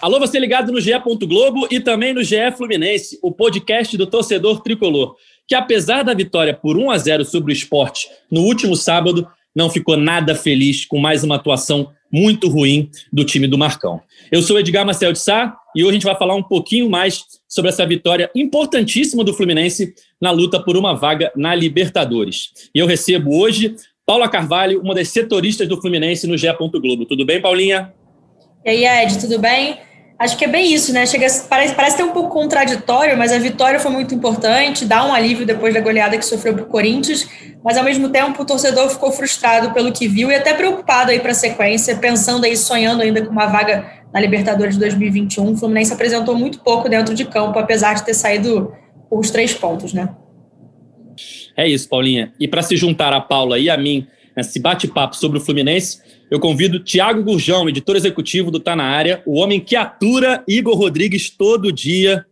Alô, você ligado no GE. Globo e também no GE Fluminense, o podcast do torcedor tricolor, que apesar da vitória por 1 a 0 sobre o esporte no último sábado, não ficou nada feliz com mais uma atuação muito ruim do time do Marcão. Eu sou Edgar Marcel de Sá e hoje a gente vai falar um pouquinho mais sobre essa vitória importantíssima do Fluminense na luta por uma vaga na Libertadores. E eu recebo hoje Paula Carvalho, uma das setoristas do Fluminense no GE. Globo. Tudo bem, Paulinha? E aí, Ed, tudo bem? Acho que é bem isso, né? Chega, parece, parece ter um pouco contraditório, mas a vitória foi muito importante, dá um alívio depois da goleada que sofreu para o Corinthians, mas ao mesmo tempo o torcedor ficou frustrado pelo que viu e até preocupado aí para a sequência, pensando aí, sonhando ainda com uma vaga na Libertadores de 2021. O Fluminense apresentou muito pouco dentro de campo, apesar de ter saído com os três pontos, né? É isso, Paulinha. E para se juntar a Paula e a mim nesse bate-papo sobre o Fluminense, eu convido Tiago Gurjão, editor executivo do Tá Na Área, o homem que atura Igor Rodrigues todo dia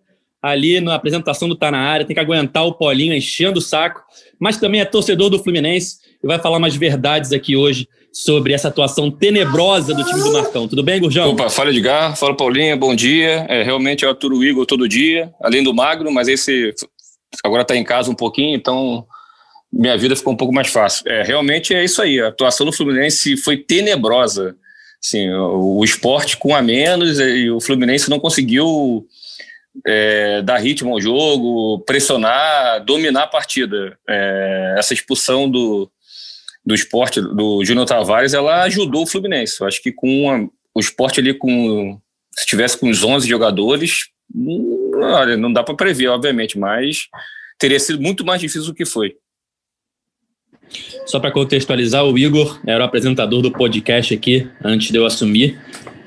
ali na apresentação do Tá Na Área, tem que aguentar o Paulinho enchendo o saco, mas também é torcedor do Fluminense e vai falar umas verdades aqui hoje sobre essa atuação tenebrosa do time do Marcão. Tudo bem, Gurjão? Opa, fala Edgar, fala Paulinha, bom dia. É, realmente eu aturo o Igor todo dia, além do magro, mas esse agora está em casa um pouquinho, então minha vida ficou um pouco mais fácil. É, realmente é isso aí. A atuação do Fluminense foi tenebrosa. Assim, o, esporte com a menos e o Fluminense não conseguiu é, dar ritmo ao jogo, pressionar, dominar a partida. É, essa expulsão do, do esporte, do Júnior Tavares, ela ajudou o Fluminense. Eu acho que com a, o esporte ali, com se tivesse com os 11 jogadores, hum, olha, não dá para prever, obviamente, mas teria sido muito mais difícil do que foi. Só para contextualizar, o Igor era o apresentador do podcast aqui antes de eu assumir.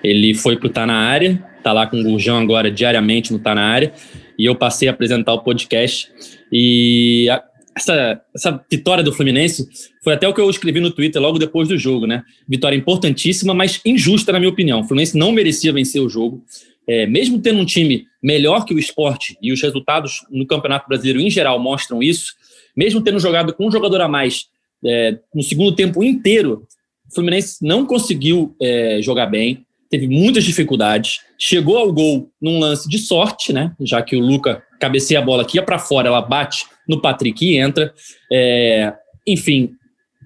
Ele foi para o Tá Na Área, tá lá com o Gurjão agora diariamente no Tá Na Área, e eu passei a apresentar o podcast. E a, essa, essa vitória do Fluminense foi até o que eu escrevi no Twitter logo depois do jogo, né? Vitória importantíssima, mas injusta, na minha opinião. O Fluminense não merecia vencer o jogo. É, mesmo tendo um time melhor que o esporte, e os resultados no Campeonato Brasileiro em geral mostram isso, mesmo tendo jogado com um jogador a mais é, no segundo tempo inteiro, o Fluminense não conseguiu é, jogar bem, teve muitas dificuldades, chegou ao gol num lance de sorte, né? Já que o Luca cabeceia a bola aqui, ia para fora, ela bate no Patrick e entra. É, enfim,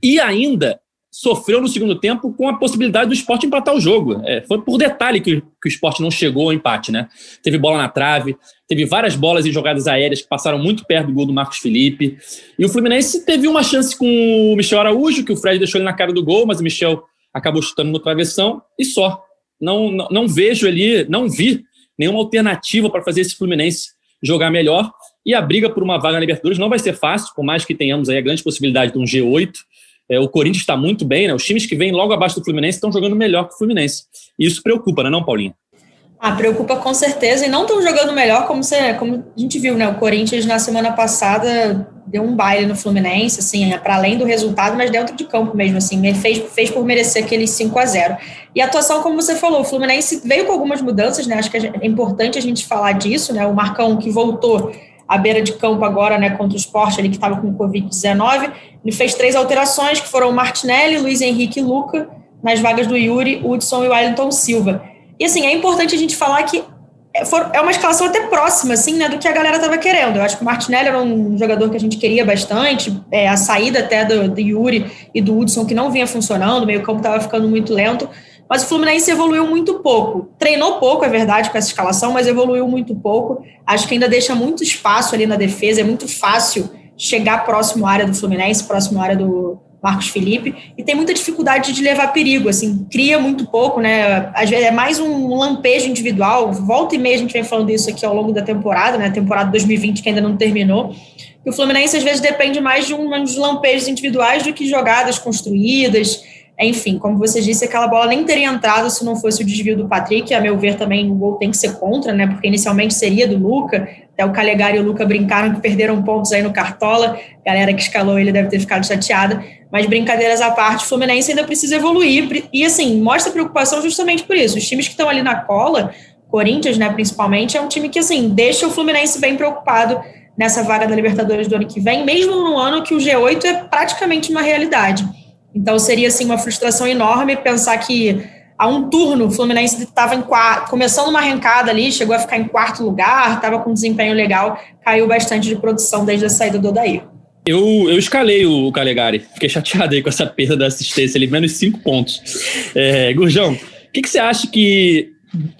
e ainda sofreu no segundo tempo com a possibilidade do esporte empatar o jogo. É, foi por detalhe que, que, o esporte não chegou ao empate, né? Teve bola na trave, teve várias bolas em jogadas aéreas que passaram muito perto do gol do Marcos Felipe. E o Fluminense teve uma chance com o Michel Araújo, que o Fred deixou ele na cara do gol, mas o Michel acabou chutando no travessão e só. Não, não, não vejo ali, não vi nenhuma alternativa para fazer esse Fluminense jogar melhor. E a briga por uma vaga na Libertadores não vai ser fácil, por mais que tenhamos aí a grande possibilidade de um G8. É, o Corinthians está muito bem, né? Os times que vêm logo abaixo do Fluminense estão jogando melhor que o Fluminense. E isso preocupa, né, não, Paulinho? Ah, preocupa com certeza. E não estão jogando melhor, como, você, como a gente viu, né? O Corinthians na semana passada deu um baile no Fluminense, assim, é para além do resultado, mas dentro de campo mesmo, assim, fez, fez por merecer aquele 5 a 0 E a atuação, como você falou, o Fluminense veio com algumas mudanças, né? Acho que é importante a gente falar disso, né? O Marcão que voltou à beira de campo agora, né, contra o esporte, ali que estava com Covid-19. Ele fez três alterações, que foram Martinelli, Luiz Henrique e Luca, nas vagas do Yuri, Hudson e Wellington Silva. E, assim, é importante a gente falar que é uma escalação até próxima, assim, né, do que a galera estava querendo. Eu acho que o Martinelli era um jogador que a gente queria bastante, é, a saída até do, do Yuri e do Hudson, que não vinha funcionando, o meio campo estava ficando muito lento, mas o Fluminense evoluiu muito pouco. Treinou pouco, é verdade, com essa escalação, mas evoluiu muito pouco. Acho que ainda deixa muito espaço ali na defesa, é muito fácil chegar próximo à área do Fluminense, próximo à área do Marcos Felipe, e tem muita dificuldade de levar perigo, assim, cria muito pouco, né? Às vezes é mais um lampejo individual. Volta e meia a gente vem falando isso aqui ao longo da temporada, né? Temporada 2020 que ainda não terminou. E o Fluminense às vezes depende mais de uns lampejos individuais do que jogadas construídas Enfim, como você disse, aquela bola nem teria entrado se não fosse o desvio do Patrick. A meu ver, também o gol tem que ser contra, né? Porque inicialmente seria do Luca. Até o Calegari e o Luca brincaram que perderam pontos aí no Cartola. A galera que escalou ele deve ter ficado chateada. Mas brincadeiras à parte, o Fluminense ainda precisa evoluir. E assim, mostra preocupação justamente por isso. Os times que estão ali na cola, Corinthians, né, principalmente, é um time que assim deixa o Fluminense bem preocupado nessa vaga da Libertadores do ano que vem, mesmo no ano que o G8 é praticamente uma realidade. Então seria assim uma frustração enorme pensar que há um turno o Fluminense estava começando uma arrancada ali, chegou a ficar em quarto lugar, estava com desempenho legal, caiu bastante de produção desde a saída do Odair. Eu, eu escalei o Calegari, fiquei chateado aí com essa perda da assistência ali, menos cinco pontos. É, Gurjão, o que, que você acha que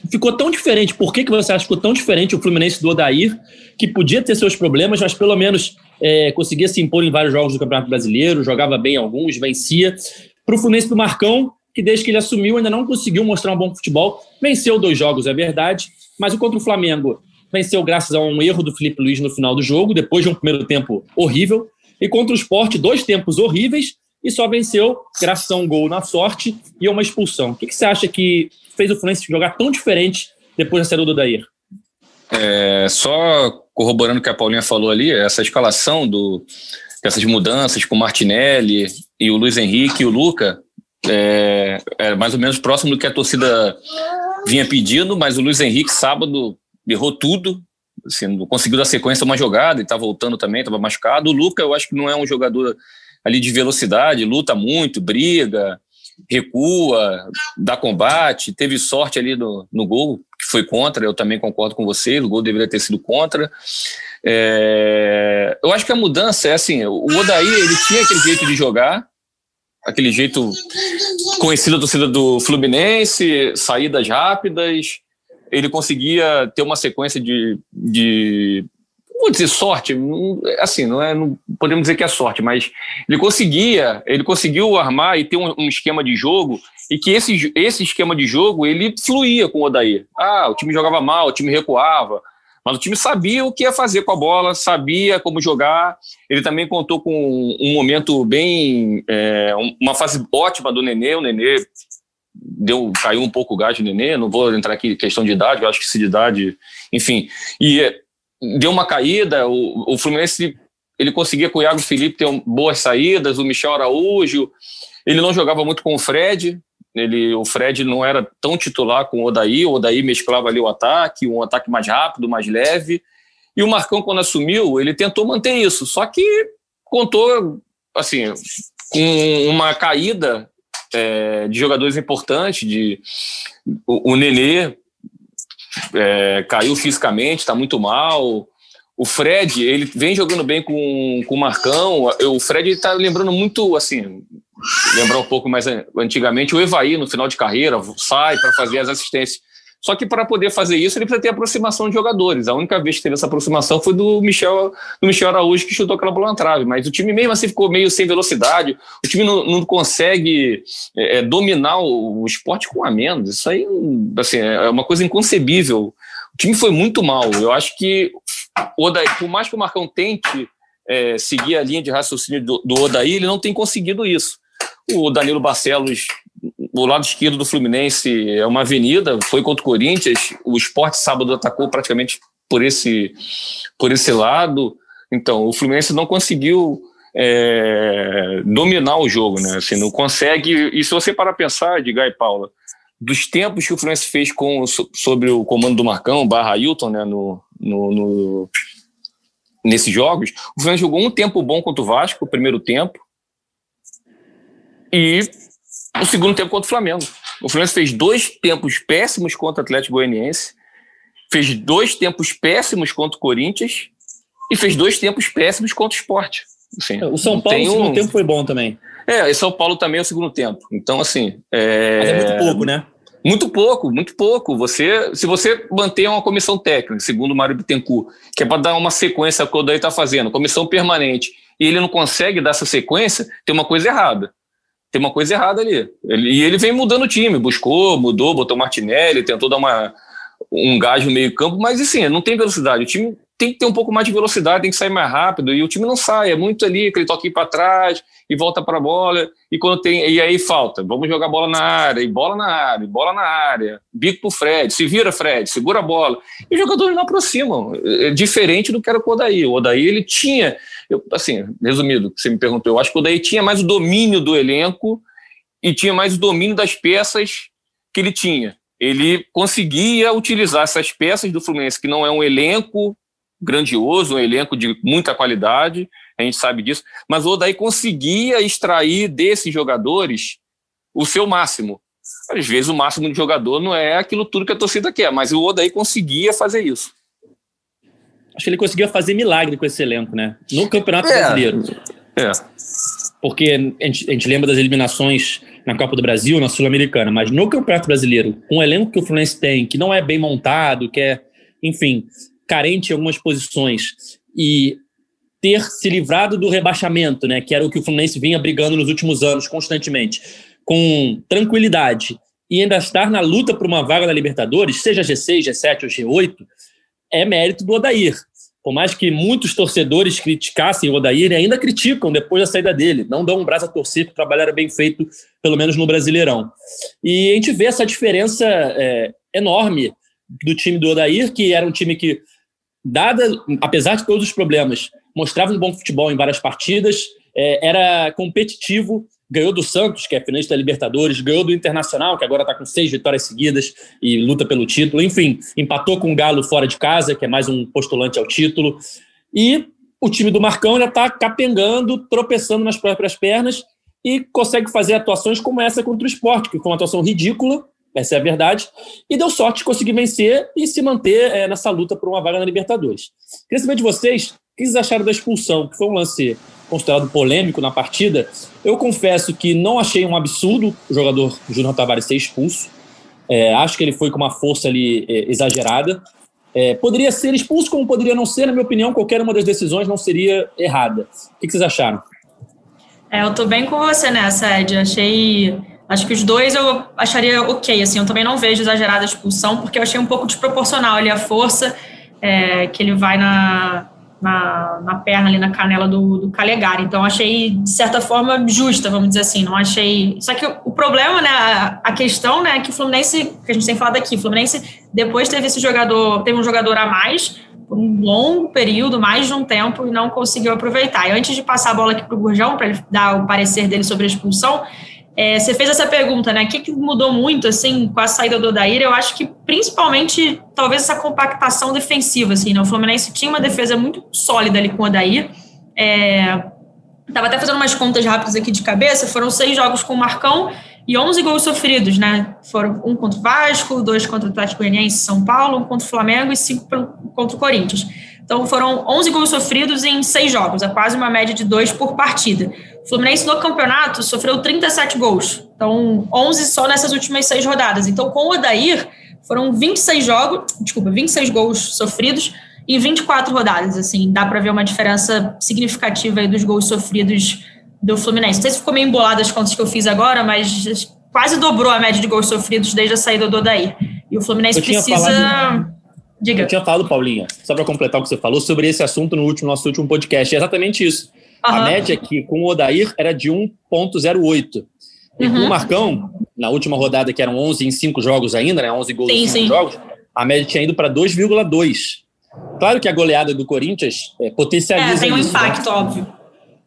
ficou tão diferente? Por que, que você acha que ficou tão diferente o Fluminense do Odair, que podia ter seus problemas, mas pelo menos é, conseguia se impor em vários jogos do Campeonato Brasileiro, jogava bem alguns, vencia. Para o Fluminense do Marcão, que desde que ele assumiu ainda não conseguiu mostrar um bom futebol, venceu dois jogos, é verdade, mas o contra o Flamengo venceu graças a um erro do Felipe Luiz no final do jogo, depois de um primeiro tempo horrível, e contra o Sport, dois tempos horríveis, e só venceu graças a um gol na sorte e a uma expulsão. O que, que você acha que fez o Fluminense jogar tão diferente depois da saída do Dair? É, só corroborando o que a Paulinha falou ali, essa escalação do, dessas mudanças com o Martinelli e o Luiz Henrique e o Luca é, é mais ou menos próximo do que a torcida vinha pedindo, mas o Luiz Henrique sábado errou tudo, assim, não conseguiu dar sequência uma jogada e tá voltando também, estava machucado. O Luca eu acho que não é um jogador ali de velocidade, luta muito, briga, recua, dá combate, teve sorte ali no, no gol, que foi contra, eu também concordo com você, o gol deveria ter sido contra. É, eu acho que a mudança é assim, o Odaí, ele tinha aquele jeito de jogar, aquele jeito conhecido da torcida do Fluminense, saídas rápidas, ele conseguia ter uma sequência de, de vou dizer sorte, assim, não é, não podemos dizer que é sorte, mas ele conseguia, ele conseguiu armar e ter um, um, esquema de jogo e que esse, esse esquema de jogo ele fluía com o Odair. Ah, o time jogava mal, o time recuava, mas o time sabia o que ia fazer com a bola, sabia como jogar. Ele também contou com um momento bem, é, uma fase ótima do Nenê, o Nenê deu caiu um pouco o gás do Nenê, não vou entrar aqui em questão de idade, eu acho que se de idade, enfim. E deu uma caída, o, o Fluminense ele conseguia com o Iago Felipe ter boas saídas, o Michel Araújo, ele não jogava muito com o Fred, ele, o Fred não era tão titular com o Odaí, o Odaí mesclava ali o ataque, um ataque mais rápido, mais leve, e o Marcão quando assumiu, ele tentou manter isso, só que contou, assim, com uma caída é, de jogadores importantes, de o, o Nenê é, caiu fisicamente, está muito mal. O Fred, ele vem jogando bem com, com o Marcão. O Fred está lembrando muito, assim, lembrar um pouco mais antigamente, o Evaí no final de carreira, sai para fazer as assistências. Só que para poder fazer isso, ele precisa ter aproximação de jogadores. A única vez que teve essa aproximação foi do Michel, do Michel Araújo, que chutou aquela bola na trave. Mas o time mesmo assim ficou meio sem velocidade. O time não, não consegue é, é dominar o, o, esporte com a menos. Isso aí assim, é uma coisa inconcebível. O time foi muito mal. Eu acho que, Odaí, por mais que o Marcão tente é, seguir a linha de raciocínio do, do Odaí, ele não tem conseguido isso. O Danilo Barcelos o lado esquerdo do Fluminense é uma avenida, foi contra o Corinthians, o esporte sábado atacou praticamente por esse, por esse lado. Então, o Fluminense não conseguiu é, dominar o jogo, né? Assim, não consegue. E se você parar pensar, Edgar e Paula, dos tempos que o Fluminense fez com, sobre o comando do Marcão, barra Hilton, né, no, no, no, nesses jogos, o Fluminense jogou um tempo bom contra o Vasco, o primeiro tempo, e o segundo tempo contra o Flamengo. O Fluminense fez dois tempos péssimos contra o Atlético Goianiense, fez dois tempos péssimos contra o Corinthians e fez dois tempos péssimos contra o Sport. Assim, o São Paulo, no segundo um... tempo, foi bom também. É, e São Paulo também é o segundo tempo. Então, assim. É... Mas é muito pouco, né? Muito pouco, muito pouco. Você, se você manter uma comissão técnica, segundo o Mário Bittencourt, que é para dar uma sequência que o Odaí está fazendo, comissão permanente, e ele não consegue dar essa sequência, tem uma coisa errada tem uma coisa errada ali. Ele, e ele vem mudando o time, buscou, mudou, botou Martinelli, tentou dar uma, um gás no meio campo, mas assim, não tem velocidade. O time tem que ter um pouco mais de velocidade, tem que sair mais rápido, e o time não sai, é muito ali, aquele toque para trás, e volta para a bola, e quando tem, e aí falta, vamos jogar bola na área, e bola na área, e bola na área, bico pro Fred, se vira Fred, segura a bola, e os jogadores não aproximam, é diferente do que era o Odaí, o Odaí ele tinha, eu, assim, resumido, você me perguntou, eu acho que o Odaí tinha mais o domínio do elenco, e tinha mais o domínio das peças que ele tinha, ele conseguia utilizar essas peças do Fluminense, que não é um elenco grandioso, um elenco de muita qualidade, a gente sabe disso, mas o Odaí conseguia extrair desses jogadores o seu máximo. Às vezes o máximo de jogador não é aquilo tudo que a torcida quer, mas o Odaí conseguia fazer isso. Acho que ele conseguia fazer milagre com esse elenco, né? No Campeonato é. Brasileiro. É. Porque a gente, a gente lembra das eliminações na Copa do Brasil, na Sul-Americana, mas no Campeonato Brasileiro, com o elenco que o Fluminense tem, que não é bem montado, que é, enfim, carente em algumas posições, e ter se livrado do rebaixamento, né, que era o que o Fluminense vinha brigando nos últimos anos constantemente, com tranquilidade, e ainda estar na luta por uma vaga da Libertadores, seja G6, G7 ou G8, é mérito do Odair. Por mais que muitos torcedores criticassem o Odair, ainda criticam depois da saída dele. Não dão um braço a torcer, o trabalho era bem feito, pelo menos no Brasileirão. E a gente vê essa diferença é, enorme do time do Odair, que era um time que, dada, apesar de todos os problemas, mostrava um bom futebol em várias partidas, é, era competitivo, ganhou do Santos, que é finalista da Libertadores, ganhou do Internacional, que agora está com seis vitórias seguidas e luta pelo título. Enfim, empatou com o Galo fora de casa, que é mais um postulante ao título. E o time do Marcão já está capengando, tropeçando nas próprias pernas e consegue fazer atuações como essa contra o esporte, que foi uma atuação ridícula, essa é a verdade, e deu sorte de conseguir vencer e se manter é, nessa luta por uma vaga na Libertadores. Queria saber de vocês o que vocês acharam da expulsão, que foi um lance considerado polêmico na partida. Eu confesso que não achei um absurdo o jogador Júnior Tavares ser expulso. É, acho que ele foi com uma força ali é, exagerada. É, poderia ser expulso, como poderia não ser, na minha opinião, qualquer uma das decisões não seria errada. O que, vocês acharam? É, eu tô bem com você nessa, Ed. Achei. Acho que os dois eu acharia ok. Assim, eu também não vejo exagerada a expulsão, porque eu achei um pouco desproporcional ali a força é, que ele vai na, na, na perna ali na canela do, do Calegari. Então achei de certa forma justa, vamos dizer assim. Não achei. Só que o, problema, né, a, a, questão, né, é que o Fluminense, que a gente tem falado aqui, o Fluminense depois teve esse jogador, teve um jogador a mais por um longo período, mais de um tempo, e não conseguiu aproveitar. E antes de passar a bola aqui para o Gurjão, para ele dar o parecer dele sobre a expulsão, é, você fez essa pergunta, né? O que, que, mudou muito assim com a saída do Odair? Eu acho que principalmente talvez essa compactação defensiva, assim, né? O Fluminense tinha uma defesa muito sólida ali com o Odair. É, tava até fazendo umas contas rápidas aqui de cabeça. Foram seis jogos com o Marcão e 11 gols sofridos, né? Foram um contra o Vasco, dois contra o Atlético Goianiense São Paulo, um contra o Flamengo e cinco contra o Corinthians. Então foram 11 gols sofridos em seis jogos, é quase uma média de dois por partida. O Fluminense no campeonato sofreu 37 gols, então 11 só nessas últimas seis rodadas. Então com o Odair foram 26 jogos, desculpa, 26 gols sofridos em 24 rodadas. Assim, dá para ver uma diferença significativa aí dos gols sofridos do Fluminense. Não sei se ficou meio embolado as contas que eu fiz agora, mas quase dobrou a média de gols sofridos desde a saída do Odair. E o Fluminense precisa. Falado Diga. Eu tinha falado, Paulinha, só para completar o que você falou, sobre esse assunto no último, nosso último podcast. É exatamente isso. Uhum. A média aqui com o Odair era de 1,08. E uhum. com o Marcão, na última rodada, que eram 11 em 5 jogos ainda, né? 11 gols sim, em 5 jogos, a média tinha ido para 2,2. Claro que a goleada do Corinthians é, potencializa. É, tem um isso, né? impacto, né? óbvio.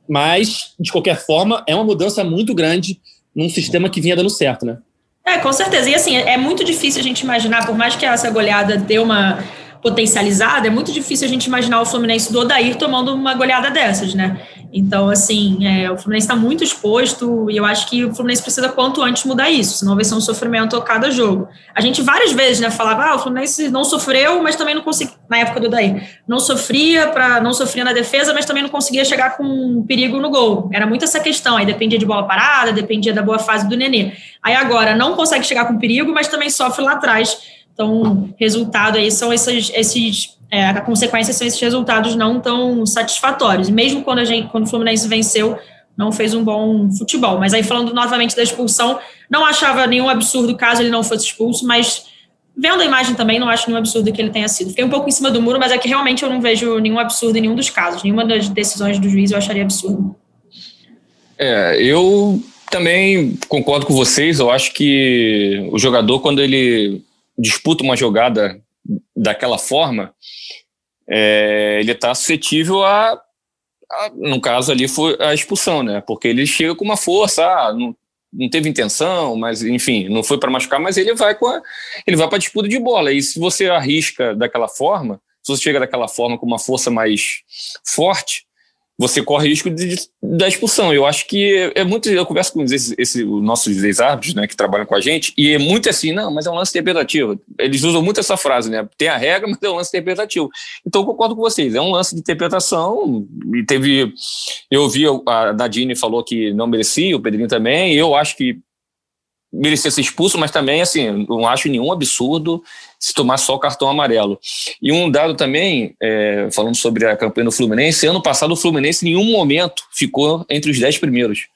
Mas, de qualquer forma, é uma mudança muito grande num sistema que vinha dando certo, né? É, com certeza. E assim, é muito difícil a gente imaginar, por mais que essa goleada dê uma potencializada, é muito difícil a gente imaginar o Fluminense do Odair tomando uma goleada dessas, né? Então, assim, é, o Fluminense está muito exposto e eu acho que o Fluminense precisa quanto antes mudar isso, senão vai ser um sofrimento a cada jogo. A gente várias vezes né, falava, ah, o Fluminense não sofreu, mas também não conseguia, na época do Daí, não sofria, para não sofria na defesa, mas também não conseguia chegar com perigo no gol. Era muito essa questão, aí dependia de bola parada, dependia da boa fase do Nenê. Aí agora não consegue chegar com perigo, mas também sofre lá atrás. Então, resultado aí são esses, esses é, a consequência são esses resultados não tão satisfatórios. Mesmo quando a gente, quando o Fluminense venceu, não fez um bom futebol. Mas aí falando novamente da expulsão, não achava nenhum absurdo caso ele não fosse expulso, mas vendo a imagem também, não acho nenhum absurdo que ele tenha sido. Fiquei um pouco em cima do muro, mas é que realmente eu não vejo nenhum absurdo em nenhum dos casos. Nenhuma das decisões do juiz eu acharia absurdo. É, eu também concordo com vocês. Eu acho que o jogador, quando ele disputa uma jogada daquela forma, é, ele está suscetível a, a, no caso ali, foi a expulsão, né? Porque ele chega com uma força, ah, não, não teve intenção, mas enfim, não foi para machucar, mas ele vai com a, ele vai para disputa de bola. E se você arrisca daquela forma, se você chega daquela forma com uma força mais forte, você corre risco de, de, da expulsão. Eu acho que é, é muito. Eu converso com esse, esse, os nossos ex-árbitros, né, que trabalham com a gente, e é muito assim, não, mas é um lance interpretativo. Eles usam muito essa frase, né? Tem a regra, mas é um lance interpretativo. Então eu concordo com vocês, é um lance de interpretação. E teve. Eu ouvi, a Nadine falou que não merecia, o Pedrinho também, eu acho que merecia ser expulso, mas também, assim, não acho nenhum absurdo se tomar só o cartão amarelo. E um dado também, é, falando sobre a campanha do Fluminense, ano passado o Fluminense em nenhum momento ficou entre os 10 primeiros.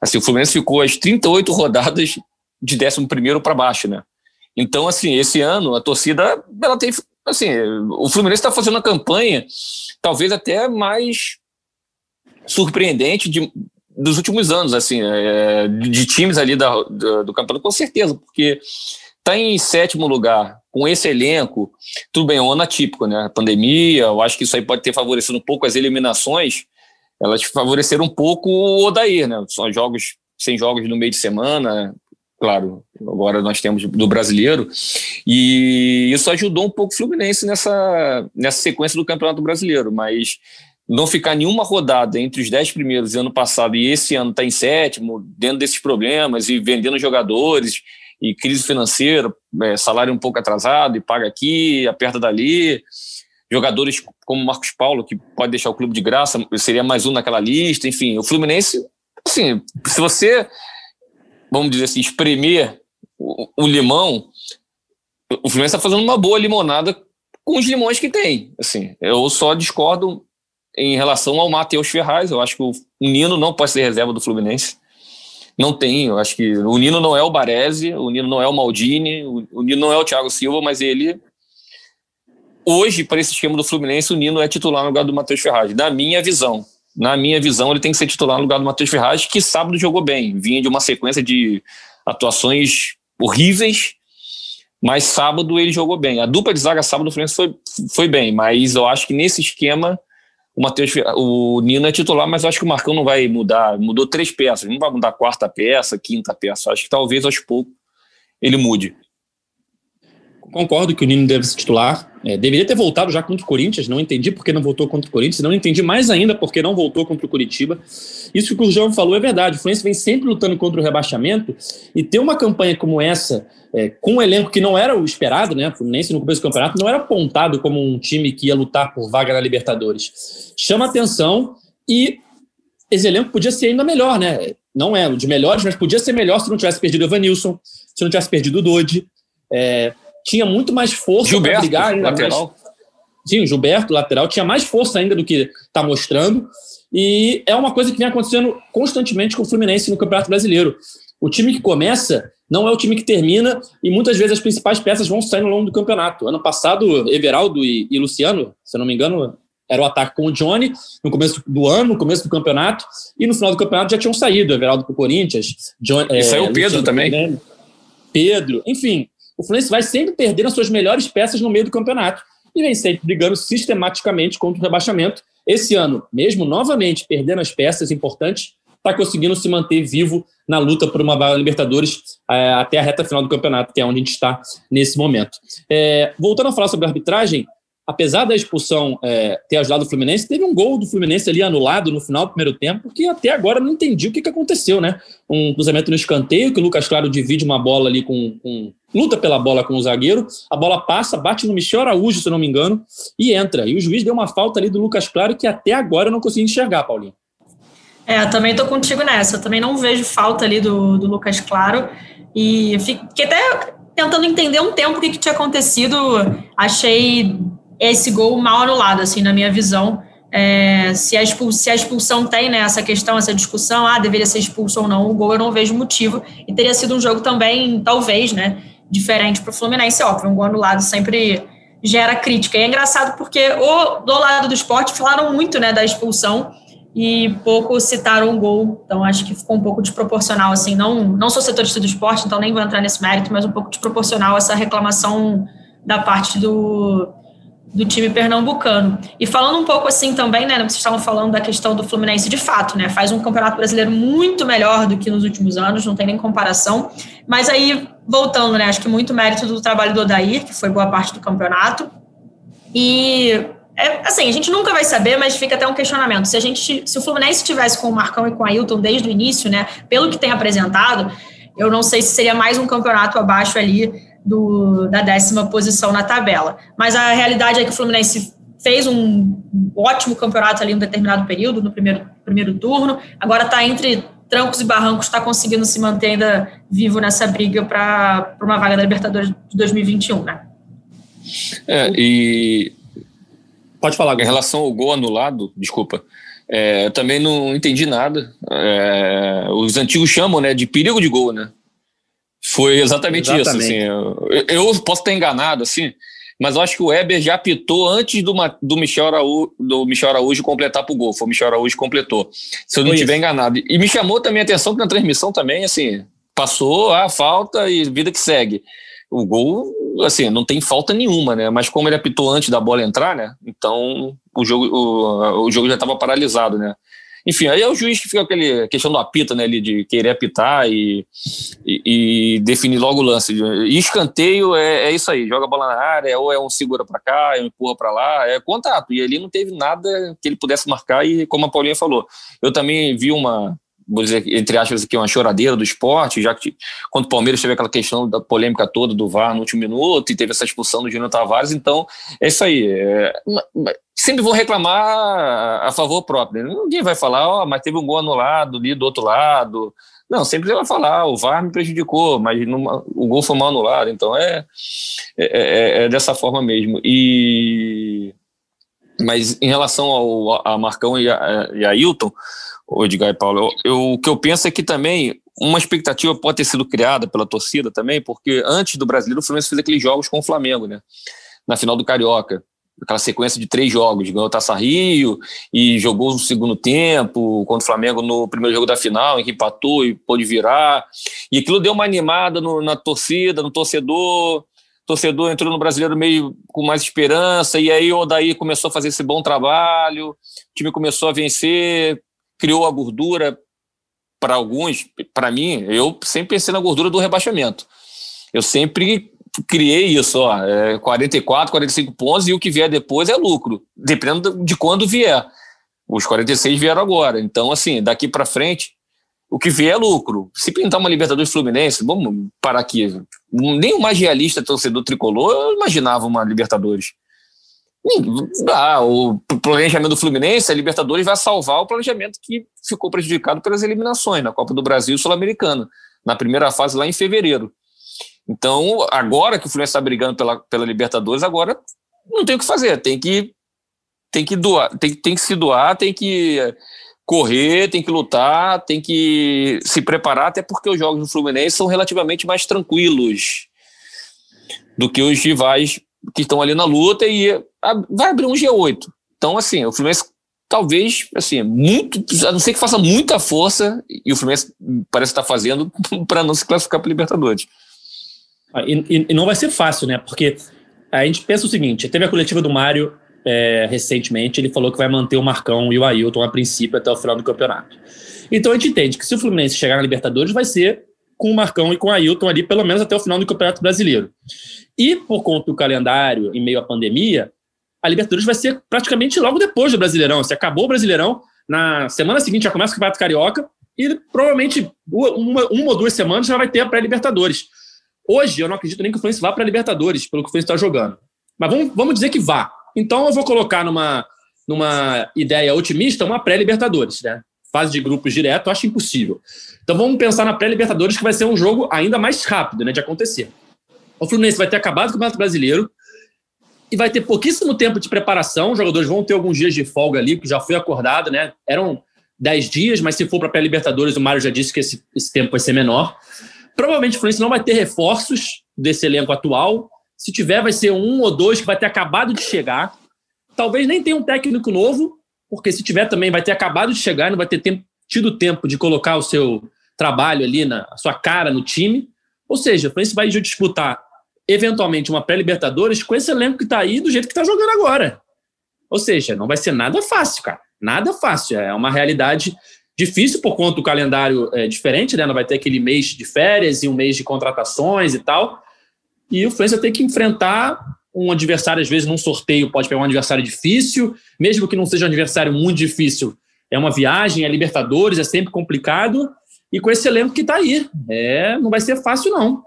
Assim, o Fluminense ficou as 38 rodadas de 11 primeiro para baixo, né? Então, assim, esse ano a torcida, ela tem, assim, o Fluminense está fazendo uma campanha talvez até mais surpreendente de, dos últimos anos, assim, é, de times ali da, do, do campeonato, com certeza, porque está em sétimo lugar com esse elenco, tudo bem, é um ano atípico, né? Pandemia, eu acho que isso aí pode ter favorecido um pouco as eliminações, elas favoreceram um pouco o Odair, né? São jogos, sem jogos no meio de semana, claro, agora nós temos do brasileiro, e isso ajudou um pouco o Fluminense nessa, nessa sequência do Campeonato Brasileiro, mas não ficar nenhuma rodada entre os dez primeiros ano passado e esse ano está em sétimo, dentro desses problemas e vendendo jogadores e crise financeira, é, salário um pouco atrasado e paga aqui, aperta dali. Jogadores como Marcos Paulo, que pode deixar o clube de graça, seria mais um naquela lista. Enfim, o Fluminense, assim, se você, vamos dizer assim, espremer o, o limão, o Fluminense está fazendo uma boa limonada com os limões que tem. Assim, eu só discordo em relação ao Matheus Ferraz. Eu acho que o Nino não pode ser reserva do Fluminense. Não tem, eu acho que o Nino não é o Baresi, o Nino não é o Maldini, o Nino não é o Thiago Silva, mas ele. Hoje, para esse esquema do Fluminense, o Nino é titular no lugar do Matheus Ferraz. Na minha visão. Na minha visão, ele tem que ser titular no lugar do Matheus Ferraz, que sábado jogou bem. Vinha de uma sequência de atuações horríveis, mas sábado ele jogou bem. A dupla de zaga sábado do Fluminense foi, foi bem, mas eu acho que nesse esquema o Matheus, o Nino é titular, mas acho que o Marcão não vai mudar. Mudou três peças, não vai mudar a quarta peça, quinta peça. Acho que talvez aos poucos ele mude. Concordo que o Nino deve ser titular. É, deveria ter voltado já contra o Corinthians. Não entendi porque não voltou contra o Corinthians. Não entendi mais ainda porque não voltou contra o Curitiba. Isso que o João falou é verdade. O Fluminense vem sempre lutando contra o rebaixamento e ter uma campanha como essa é, com um elenco que não era o esperado, né? O Fluminense no começo do campeonato não era apontado como um time que ia lutar por vaga na Libertadores. Chama atenção e esse elenco podia ser ainda melhor, né? Não é de melhores, mas podia ser melhor se não tivesse perdido o Evanilson, se não tivesse perdido o Dodi. É, tinha muito mais força para brigar ainda lateral. mais. Sim, o Gilberto, lateral, tinha mais força ainda do que está mostrando. E é uma coisa que vem acontecendo constantemente com o Fluminense no Campeonato Brasileiro. O time que começa não é o time que termina e muitas vezes as principais peças vão sair ao longo do campeonato. Ano passado, Everaldo e, e Luciano, se eu não me engano, era o ataque com o Johnny no começo do ano, no começo do campeonato, e no final do campeonato já tinham saído. Everaldo para o Corinthians, John, e é, saiu o Pedro Luciano também. Pedro, enfim. O Fluminense vai sempre perdendo as suas melhores peças no meio do campeonato e vem sempre brigando sistematicamente contra o rebaixamento. Esse ano, mesmo novamente perdendo as peças importantes, está conseguindo se manter vivo na luta por uma vaga Libertadores é, até a reta final do campeonato, que é onde a gente está nesse momento. É, voltando a falar sobre a arbitragem, apesar da expulsão é, ter ajudado o Fluminense, teve um gol do Fluminense ali anulado no final do primeiro tempo, que até agora não entendi o que, que aconteceu, né? Um cruzamento no escanteio, que o Lucas Claro divide uma bola ali com, com luta pela bola com o zagueiro, a bola passa, bate no Michel Araújo, se eu não me engano, e entra. E o juiz deu uma falta ali do Lucas Claro que até agora eu não consegui enxergar, Paulinho. É, também estou contigo nessa. Eu também não vejo falta ali do, do Lucas Claro. E fiquei até tentando entender um tempo o que, que tinha acontecido. Achei esse gol mal anulado, assim, na minha visão. É, se, a se a expulsão tem né, essa questão, essa discussão, ah, deveria ser expulso ou não, o gol eu não vejo motivo. E teria sido um jogo também, talvez, né, diferente para o Fluminense. Óbvio, um gol anulado sempre gera crítica. E é engraçado porque o, do lado do esporte falaram muito né, da expulsão e pouco citaram o gol. Então acho que ficou um pouco desproporcional. Assim, não, não sou setorista do esporte, então nem vou entrar nesse mérito, mas um pouco desproporcional essa reclamação da parte do, do time pernambucano. E falando um pouco assim também, né, vocês estavam falando da questão do Fluminense de fato, né, faz um campeonato brasileiro muito melhor do que nos últimos anos, não tem nem comparação, mas aí, voltando, né, acho que muito mérito do trabalho do Odair, que foi boa parte do campeonato, e, é, assim, a gente nunca vai saber, mas fica até um questionamento, se a gente, se o Fluminense tivesse com o Marcão e com o Ailton desde o início, né, pelo que tem apresentado, eu não sei se seria mais um campeonato abaixo ali do, da décima posição na tabela. Mas a realidade é que o Fluminense fez um ótimo campeonato ali em um determinado período, no primeiro, primeiro turno, agora está entre trancos e barrancos, está conseguindo se manter ainda vivo nessa briga para uma vaga da Libertadores de 2021, né? É, e pode falar. Em relação ao gol anulado, desculpa, é, eu também não entendi nada. É, os antigos chamam, né, de perigo de gol, né? Foi exatamente, exatamente. isso. Assim, eu, eu, posso estar enganado, assim, mas eu acho que o Weber já apitou antes do, do, Michel, Araújo, do Michel Araújo completar para o gol. Foi o Michel Araújo que completou, se eu não estiver enganado. E me chamou também a atenção que na transmissão também, assim, passou a falta e vida que segue. O gol, assim, não tem falta nenhuma, né? Mas como ele apitou antes da bola entrar, né? Então o jogo, o, o jogo já estava paralisado, né? Enfim, aí é o juiz que fica aquele questão do apita, né, ali, de querer apitar e, e, e definir logo o lance. E escanteio é, é, isso aí, joga a bola na área, ou é um segura para cá, é um empurra para lá, é contato. E ali não teve nada que ele pudesse marcar e como a Paulinha falou, eu também vi uma, vou dizer, entre aspas, aqui, uma choradeira do esporte, já que quando o Palmeiras teve aquela questão da polêmica toda do VAR no último minuto e teve essa expulsão do Júnior Tavares, então é isso aí. É, sempre vão reclamar a favor próprio. Né? Ninguém vai falar, oh, mas teve um gol anulado ali do outro lado. Não, sempre vai falar, o VAR me prejudicou, mas o gol foi mal anulado. Então é, é, é, é dessa forma mesmo. E mas em relação ao a Marcão e a, e a Hilton, Edgar e Paulo, eu, eu, o que eu penso é que também uma expectativa pode ter sido criada pela torcida também, porque antes do Brasileiro o Fluminense fez aqueles jogos com o Flamengo, né? Na final do Carioca. Aquela sequência de três jogos, ganhou Taça Rio e jogou no segundo tempo contra o Flamengo no primeiro jogo da final, em que empatou e pôde virar. E aquilo deu uma animada no, na torcida, no torcedor torcedor entrou no brasileiro meio com mais esperança, e aí o Odaí começou a fazer esse bom trabalho, o time começou a vencer, criou a gordura para alguns, para mim, eu sempre pensei na gordura do rebaixamento. Eu sempre criei isso, ó, é 44, 45 pontos, e o que vier depois é lucro, dependendo de quando vier. Os 46 vieram agora. Então, assim, daqui para frente, o que vier é lucro. Se pintar uma Libertadores Fluminense, vamos parar aqui. Nem o mais realista torcedor tricolor eu imaginava uma Libertadores. Ah, o planejamento do Fluminense, a Libertadores vai salvar o planejamento que ficou prejudicado pelas eliminações na Copa do Brasil Sul-Americana, na primeira fase lá em fevereiro. Então, agora que o Fluminense está brigando pela, pela Libertadores, agora não tem o que fazer, tem que tem que doar, tem, tem que se doar, tem que correr, tem que lutar, tem que se preparar, até porque os jogos do Fluminense são relativamente mais tranquilos do que os rivais que estão ali na luta e vai abrir um G8. Então, assim, o Fluminense talvez, assim, muito, a não ser que faça muita força, e o Fluminense parece estar fazendo para não se classificar para Libertadores. Ah, e, e, não vai ser fácil, né? Porque a gente pensa o seguinte: teve a coletiva do Mário é, recentemente, ele falou que vai manter o Marcão e o Ailton a princípio até o final do campeonato. Então a gente entende que se o Fluminense chegar na Libertadores, vai ser com o Marcão e com o Ailton ali, pelo menos até o final do Campeonato Brasileiro. E por conta do calendário, em meio à pandemia, a Libertadores vai ser praticamente logo depois do Brasileirão. Se acabou o Brasileirão, na semana seguinte já começa o Campeonato Carioca e provavelmente uma, uma ou duas semanas já vai ter a pré-Libertadores. Hoje eu não acredito nem que o Fluminense vá para a Libertadores, pelo que o Fluminense está jogando. Mas vamos, vamos dizer que vá. Então eu vou colocar numa, numa ideia otimista uma pré-Libertadores, né? Fase de grupos direto, acho impossível. Então vamos pensar na pré-Libertadores, que vai ser um jogo ainda mais rápido né, de acontecer. O Fluminense vai ter acabado o Campeonato Brasileiro e vai ter pouquíssimo tempo de preparação. Os jogadores vão ter alguns dias de folga ali, que já foi acordado, né? Eram 10 dias, mas se for para pré-Libertadores, o Mário já disse que esse, esse tempo vai ser menor. provavelmente o Fluminense não vai ter reforços desse elenco atual. Se tiver, vai ser um ou dois que vai ter acabado de chegar. Talvez nem tenha um técnico novo, porque se tiver também vai ter acabado de chegar, não vai ter tempo, tido tempo de colocar o seu trabalho ali, na a sua cara no time. Ou seja, o Fluminense vai disputar eventualmente uma pré-Libertadores com esse elenco que está aí do jeito que está jogando agora. Ou seja, não vai ser nada fácil, cara. Nada fácil. É uma realidade difícil por conta do calendário é, diferente, né? Não vai ter aquele mês de férias e um mês de contratações e tal. E o Fluminense vai ter que enfrentar um adversário, às vezes, num sorteio, pode pegar um adversário difícil, mesmo que não seja um adversário muito difícil. É uma viagem, é Libertadores, é sempre complicado. E com esse elenco que está aí. É, não vai ser fácil, não.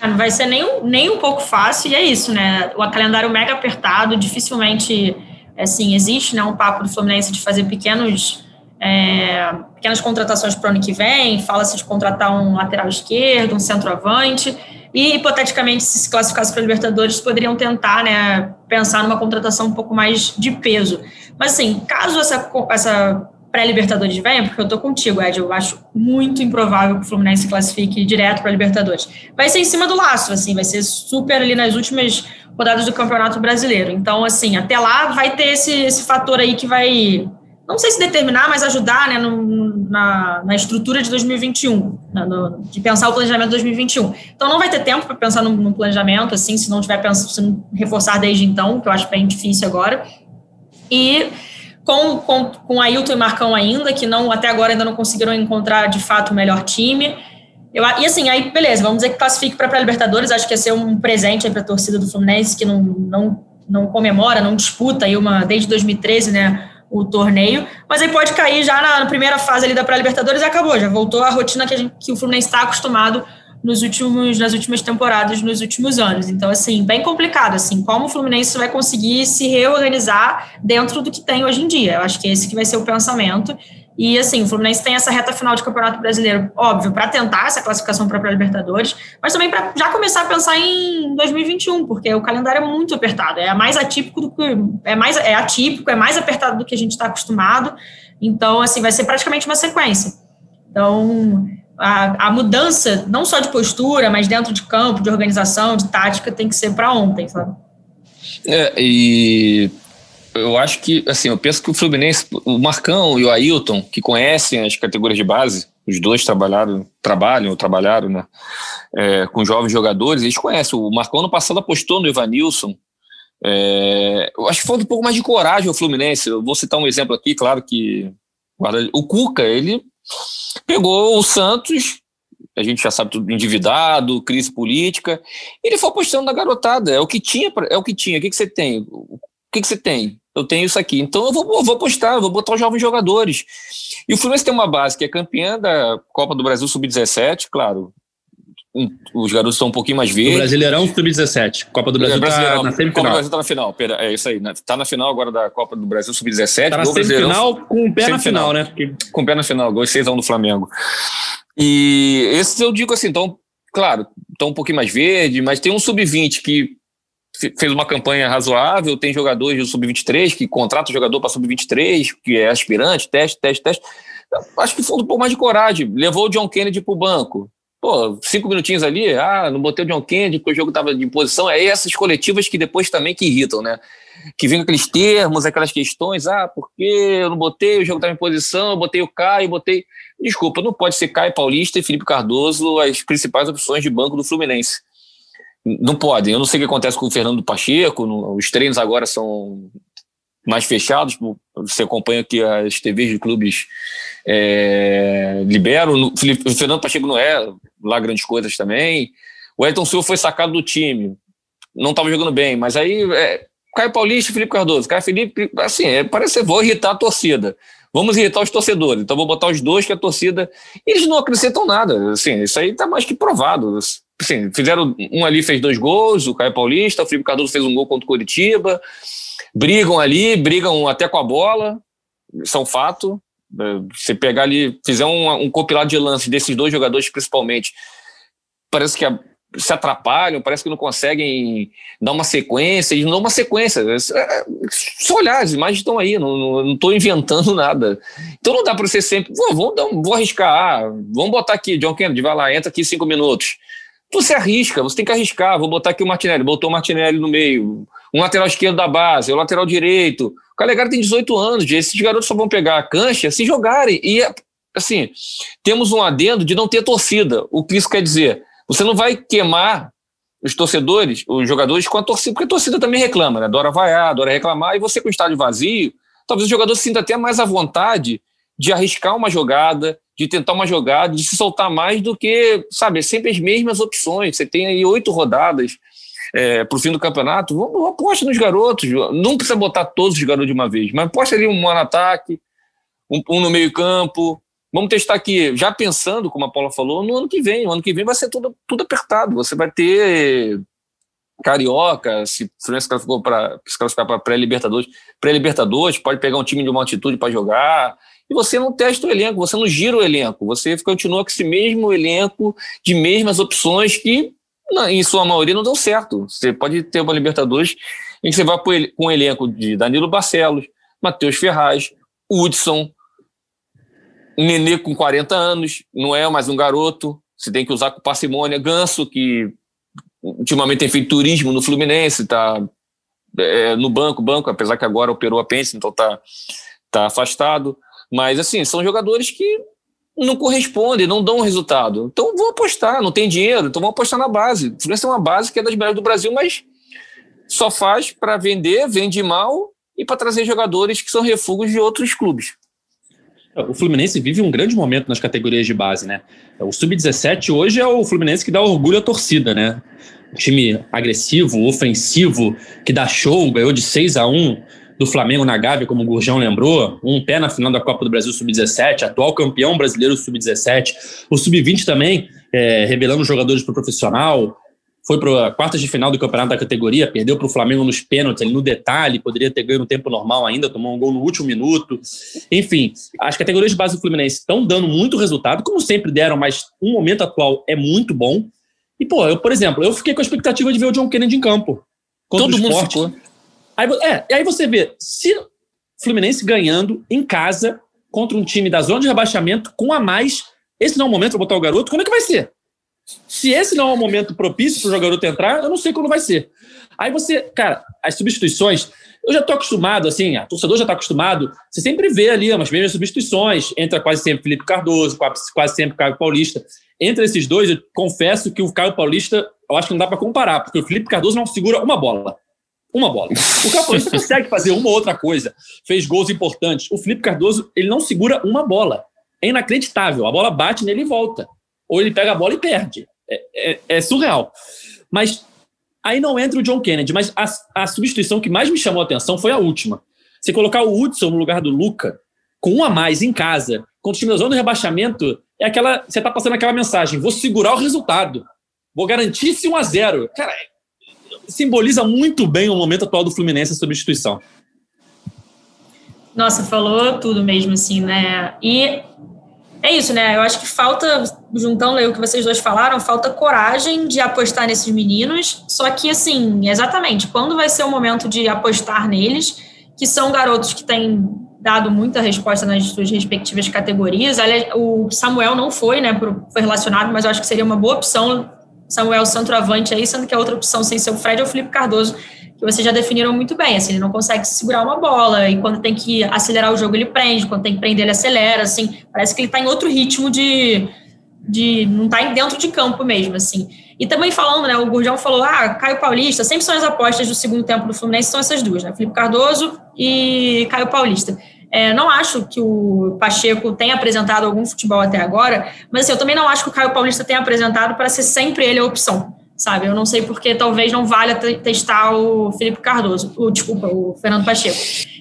Ah, não vai ser nem nem um pouco fácil, e é isso, né? O calendário mega apertado, dificilmente, assim, existe né, um papo do Fluminense de fazer pequenos, é, pequenas contratações para o ano que vem, fala-se de contratar um lateral esquerdo, um centroavante, e, hipoteticamente, se se classificasse para a Libertadores, poderiam tentar né, pensar numa contratação um pouco mais de peso. Mas, assim, caso essa, essa pré-Libertadores venha, porque eu tô contigo, Ed, eu acho muito improvável que o Fluminense se classifique direto para Libertadores. Vai ser em cima do laço, assim, vai ser super ali nas últimas rodadas do Campeonato Brasileiro. Então, assim, até lá vai ter esse, esse fator aí que vai, não sei se determinar, mas ajudar, né, no, na, na estrutura de 2021, na, no, de pensar o planejamento de 2021. Então, não vai ter tempo para pensar no, planejamento, assim, se não tiver pensando, se não reforçar desde então, que eu acho bem difícil agora. E com, com, com Ailton e Marcão ainda, que não até agora ainda não conseguiram encontrar de fato o melhor time. Eu, e assim, aí beleza, vamos dizer que classifique para a Libertadores, acho que ia ser um presente para a torcida do Fluminense, que não, não, não comemora, não disputa aí uma, desde 2013, né, o torneio, mas aí pode cair já na, na primeira fase ali da pré-Libertadores e acabou, já voltou a rotina que, gente, que o Fluminense está acostumado nos últimos, nas últimas temporadas, nos últimos anos. Então, assim, bem complicado, assim, como o Fluminense vai conseguir se reorganizar dentro do que tem hoje em dia. Eu acho que esse que vai ser o pensamento. E, assim, o Fluminense tem essa reta final de Campeonato Brasileiro, óbvio, para tentar essa classificação para a Libertadores, mas também para já começar a pensar em 2021, porque o calendário é muito apertado, é mais atípico do que é mais é atípico, é mais apertado do que a gente está acostumado. Então, assim, vai ser praticamente uma sequência. Então, a, a, mudança, não só de postura, mas dentro de campo, de organização, de tática, tem que ser para ontem, sabe? É, e eu acho que, assim, eu penso que o Fluminense, o Marcão e o Ailton, que conhecem as categorias de base, os dois trabalharam, trabalham ou trabalharam, né, é, com jovens jogadores, eles conhecem. O Marcão no passado apostou no Ivanilson. É, eu acho que falta um pouco mais de coragem ao Fluminense. Eu vou citar um exemplo aqui, claro que o Cuca, ele Pegou o Santos, a gente já sabe tudo, endividado, crise política. Ele foi apostando na garotada. É o que tinha, é o que tinha. O que, que você tem? O que, que você tem? Eu tenho isso aqui. Então eu vou, eu vou apostar, eu vou botar os jovens jogadores. E o Fluminense tem uma base que é campeã da Copa do Brasil Sub-17, claro os garotos estão um pouquinho mais verdes. O Brasileirão Sub-17. Copa do Brasil está na semifinal. Copa do Brasil está na final. Pera, é isso aí. Está na final agora da Copa do Brasil Sub-17. Está na semifinal com o pé na final, né? Porque... Com o pé na final. Gol 6 a 1 do Flamengo. E esses eu digo assim, então, claro, estão um pouquinho mais verde, mas tem um Sub-20 que fez uma campanha razoável, tem jogadores do Sub-23 que contrata o jogador para Sub-23, que é aspirante, teste, teste, teste. Acho que falta um pouco mais de coragem. Levou o John Kennedy para o banco Pô, cinco minutinhos ali, ah, não botei o John Kennedy porque o jogo estava de posição. É essas coletivas que depois também que irritam, né? Que vem aqueles termos, aquelas questões, ah, porque eu não botei, o jogo estava em posição, eu botei o Caio, botei. Desculpa, não pode ser Caio Paulista e Felipe Cardoso as principais opções de banco do Fluminense. Não podem. Eu não sei o que acontece com o Fernando Pacheco, no, os treinos agora são mais fechados, você acompanha que as TVs de clubes é, liberam, o Fernando Pacheco não é lá grandes coisas também, o Elton Silva foi sacado do time, não estava jogando bem, mas aí é, Caio Paulista e Felipe Cardoso, Caio Felipe, assim, é, parece que vou irritar a torcida, vamos irritar os torcedores, então vou botar os dois que a torcida, eles não acrescentam nada, assim, isso aí está mais que provado, assim, fizeram, um ali fez dois gols, o Caio Paulista, o Felipe Cardoso fez um gol contra o Curitiba, brigam ali, brigam até com a bola, são fato. Se pegar ali, fizer um, um compilado de lances desses dois jogadores principalmente, parece que a, se atrapalham, parece que não conseguem dar uma sequência, eles não uma sequência. É, é, só olhar, as imagens estão aí, não estou inventando nada. Então não dá para ser sempre, vou, vou, vou arriscar, ah, vamos botar aqui, John Kennedy, vai lá, entra aqui cinco minutos. Você arrisca, você tem que arriscar, vou botar aqui o Martinelli, botou o Martinelli no meio, um lateral esquerdo da base, o lateral direito. O Calegari tem 18 anos, esses garotos só vão pegar a cancha se jogarem. E, assim, temos um adendo de não ter torcida. O que isso quer dizer? Você não vai queimar os torcedores, os jogadores com a torcida, porque a torcida também reclama, né? Adora vaiar, adora reclamar, e você com o estádio vazio, talvez o jogador sinta até mais à vontade de arriscar uma jogada, de tentar uma jogada, de se soltar mais do que, sabe, é sempre as mesmas opções. Você tem aí oito rodadas é, para o fim do campeonato, vamos, aposta nos garotos, não precisa botar todos os garotos de uma vez, mas aposta ali um no ataque, um, um no meio campo, Vamos testar aqui, já pensando, como a Paula falou, no ano que vem. O ano que vem vai ser tudo, tudo apertado. Você vai ter Carioca, se o Fluminense classificou para pré-Libertadores, pré-Libertadores, pode pegar um time de uma altitude para jogar. E você não testa o elenco, você não gira o elenco, você continua com esse mesmo elenco de mesmas opções que, em sua maioria, não dão certo. Você pode ter uma Libertadores em que você vai com o elenco de Danilo Barcelos, Matheus Ferraz, Hudson, Nenê com 40 anos, não é mais um garoto, você tem que usar com parcimônia. Ganso, que ultimamente tem feito turismo no Fluminense, está é, no banco, banco, apesar que agora operou a pence, então está tá afastado. Mas, assim, são jogadores que não correspondem, não dão resultado. Então, vão apostar, não tem dinheiro, então vão apostar na base. O Fluminense é uma base que é das melhores do Brasil, mas só faz para vender, vende mal e para trazer jogadores que são refugos de outros clubes. O Fluminense vive um grande momento nas categorias de base, né? O Sub-17 hoje é o Fluminense que dá orgulho à torcida, né? Um time agressivo, ofensivo, que dá show, ganhou de 6 a 1 do Flamengo na Gávea, como o Gurjão lembrou, um pé na final da Copa do Brasil Sub-17, atual campeão brasileiro Sub-17, o Sub-20 também, é, revelando jogadores para o profissional, foi para a quartas de final do campeonato da categoria, perdeu para o Flamengo nos pênaltis, ali no detalhe, poderia ter ganho no tempo normal ainda, tomou um gol no último minuto. Enfim, as categorias de base do Fluminense estão dando muito resultado, como sempre deram, mas o momento atual é muito bom. E, pô, eu, por exemplo, eu fiquei com a expectativa de ver o John Kennedy em campo. Todo mundo ficou. Aí, é, aí você vê, se Fluminense ganhando em casa contra um time da zona de rebaixamento com a mais, esse não é o momento para botar o garoto, como é que vai ser? Se esse não é o momento propício para o jogador entrar, eu não sei quando vai ser. Aí você, cara, as substituições, eu já estou acostumado, assim, a torcedor já está acostumado, você sempre vê ali umas mesmas substituições, entra quase sempre Felipe Cardoso, quase sempre Caio Paulista. Entre esses dois, eu confesso que o Caio Paulista, eu acho que não dá para comparar, porque o Felipe Cardoso não segura uma bola. Uma bola. O Caio Paulista consegue fazer uma ou outra coisa, fez gols importantes. O Felipe Cardoso, ele não segura uma bola. É inacreditável. A bola bate nele e volta ou ele pega a bola e perde. É, é, é surreal. Mas aí não entra o John Kennedy, mas a, a, substituição que mais me chamou a atenção foi a última. Você colocar o Hudson no lugar do Luca, com um a mais em casa, contra o time da zona rebaixamento, é aquela. Você está passando aquela mensagem: vou segurar o resultado, vou garantir esse 1 a 0 Cara, simboliza muito bem o momento atual do Fluminense a substituição. Nossa, falou tudo mesmo, assim, né? E é isso, né? Eu acho que falta, juntando aí o que vocês dois falaram, falta coragem de apostar nesses meninos. Só que, assim, exatamente, quando vai ser o momento de apostar neles, que são garotos que têm dado muita resposta nas suas respectivas categorias. O Samuel não foi, né? Foi relacionado, mas eu acho que seria uma boa opção. Samuel centroavante aí, sendo que a outra opção sem ser o Fred é o Felipe Cardoso que vocês já definiram muito bem. Assim, ele não consegue segurar uma bola, e quando tem que acelerar o jogo, ele prende, quando tem que prender, ele acelera. Assim, parece que ele está em outro ritmo de. de não está dentro de campo mesmo. assim. E também falando, né, o Gurjão falou, ah, Caio Paulista, sempre são as apostas do segundo tempo do Fluminense, são essas duas, né? Felipe Cardoso e Caio Paulista. É, não acho que o Pacheco tenha apresentado algum futebol até agora, mas assim, eu também não acho que o Caio Paulista tenha apresentado para ser sempre ele a opção sabe? Eu não sei porque talvez não valha testar o Felipe Cardoso, o, desculpa, o Fernando Pacheco.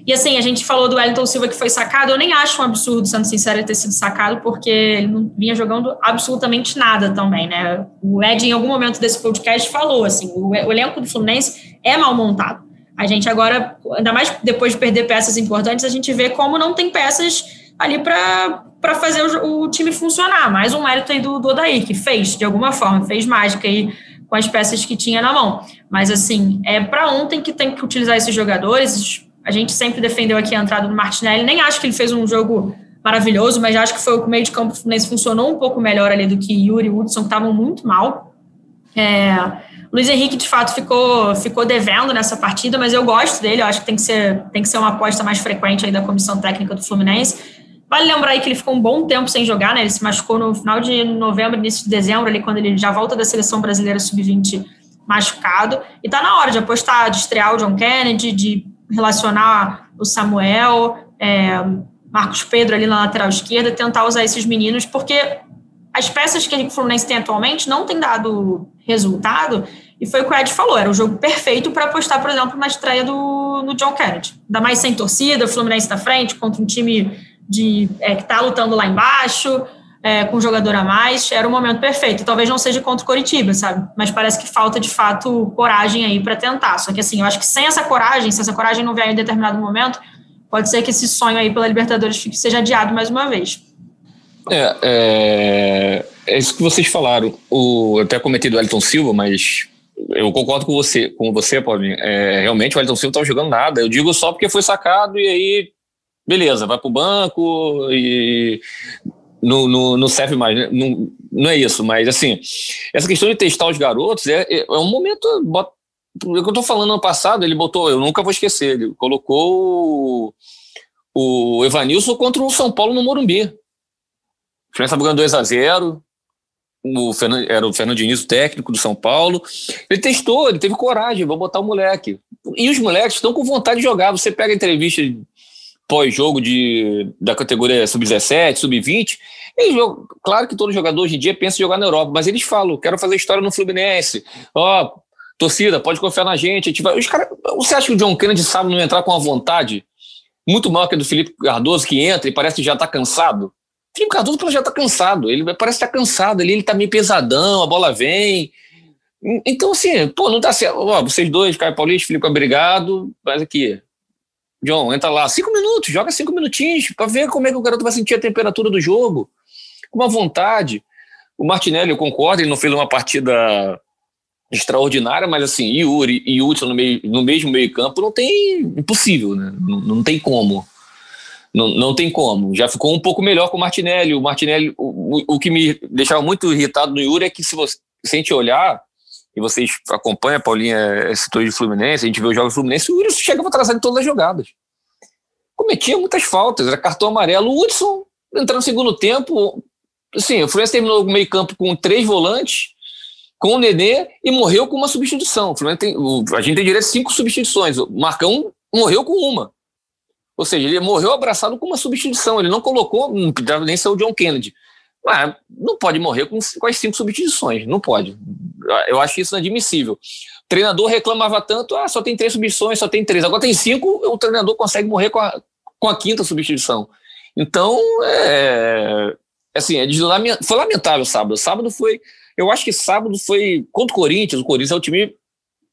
E assim, a gente falou do Wellington Silva que foi sacado, eu nem acho um absurdo, sendo sincero, ele ter sido sacado, porque ele não vinha jogando absolutamente nada também, né? O Ed, em algum momento desse podcast, falou assim, o, elenco do Fluminense é mal montado. A gente agora, ainda mais depois de perder peças importantes, a gente vê como não tem peças ali para fazer o, o, time funcionar. Mais um mérito aí do, do Odair, que fez, de alguma forma, fez mágica aí com as peças que tinha na mão. Mas, assim, é para ontem que tem que utilizar esses jogadores. A gente sempre defendeu aqui a entrada do Martinelli. Nem acho que ele fez um jogo maravilhoso, mas acho que foi o meio de campo Fluminense funcionou um pouco melhor ali do que Yuri e Hudson, que estavam muito mal. É, Luiz Henrique, de fato, ficou, ficou devendo nessa partida, mas eu gosto dele, eu acho que tem que ser, tem que ser uma aposta mais frequente aí da comissão técnica do Fluminense. Vale lembrar aí que ele ficou um bom tempo sem jogar, né? Ele se machucou no final de novembro, início de dezembro, ali, quando ele já volta da seleção brasileira sub-20 machucado. E tá na hora de apostar, de estrear o John Kennedy, de relacionar o Samuel, é, Marcos Pedro ali na lateral esquerda, tentar usar esses meninos, porque as peças que o Fluminense tem atualmente não tem dado resultado, e foi o que o Ed falou, era o jogo perfeito para apostar, por exemplo, na estreia do no John Kennedy. Ainda mais sem torcida, o Fluminense na frente, contra um time de, é, que está lutando lá embaixo, é, com um jogador a mais, era o momento perfeito. Talvez não seja contra o Coritiba, sabe? Mas parece que falta, de fato, coragem aí para tentar. Só que, assim, eu acho que sem essa coragem, se essa coragem não vier em determinado momento, pode ser que esse sonho aí pela Libertadores seja adiado mais uma vez. É, é, é isso que vocês falaram. O, eu até comentei do Elton Silva, mas eu concordo com você, com você, Paulinho. É, realmente o Elton Silva não estava jogando nada. Eu digo só porque foi sacado e aí, beleza, vai para o banco e não, não, não serve mais. Né? Não, não é isso, mas assim, essa questão de testar os garotos é, é, é um momento. Bota, o que eu estou falando ano passado, ele botou, eu nunca vou esquecer, ele colocou o, o Evanilson contra o São Paulo no Morumbi. O Fluminense estava ganhando 2 a 0 o Fernando, era o Fernando Diniz, o técnico do São Paulo. Ele testou, ele teve coragem, vou botar o moleque. E os moleques estão com vontade de jogar. Você pega a entrevista pós-jogo de, da categoria sub-17, sub-20, claro que todo jogador hoje em dia pensa em jogar na Europa, mas eles falam, quero fazer história no Fluminense. Ó, oh, torcida, pode confiar na gente. gente. Os cara... Você acha que o John Kennedy sabe não entrar com a vontade muito maior que a do Felipe Cardoso, que entra e parece que já está cansado? Felipe Cardoso já está cansado, ele parece estar tá cansado, ele, ele tá meio pesadão, a bola vem. Então, assim, pô, não dá certo. Ó, vocês dois, Caio Paulista, Felipe, obrigado. Faz aqui. John, entra lá. Cinco minutos, joga cinco minutinhos para ver como é que o garoto vai sentir a temperatura do jogo. Com uma vontade. O Martinelli, eu concordo, ele não fez uma partida extraordinária, mas assim, Yuri e Hudson no, meio, no mesmo meio campo não tem, impossível, né? Não, não tem como. Não, não tem como. Já ficou um pouco melhor com o Martinelli. O Martinelli, o, o, que me deixava muito irritado no Yuri é que se, você, se a gente olhar, e vocês acompanham, a Paulinha citou de Fluminense, a gente vê os jogos do Fluminense, o Yuri chegava atrasado em todas as jogadas. Cometia muitas faltas, era cartão amarelo. O Hudson, entrando no segundo tempo, assim, o Fluminense terminou o meio campo com três volantes, com o Nenê, e morreu com uma substituição. O tem, o, a gente tem direito a cinco substituições. O Marcão morreu com uma. Ou seja, ele morreu abraçado com uma substituição. Ele não colocou, não nem ser o John Kennedy. Mas não pode morrer com, com as cinco substituições. Não pode. Eu acho isso inadmissível. O treinador reclamava tanto, ah, só tem três substituições, só tem três. Agora tem cinco, o treinador consegue morrer com a, com a quinta substituição. Então, é, assim, é foi lamentável sábado. Sábado foi. Eu acho que sábado foi contra o Corinthians. O Corinthians é o time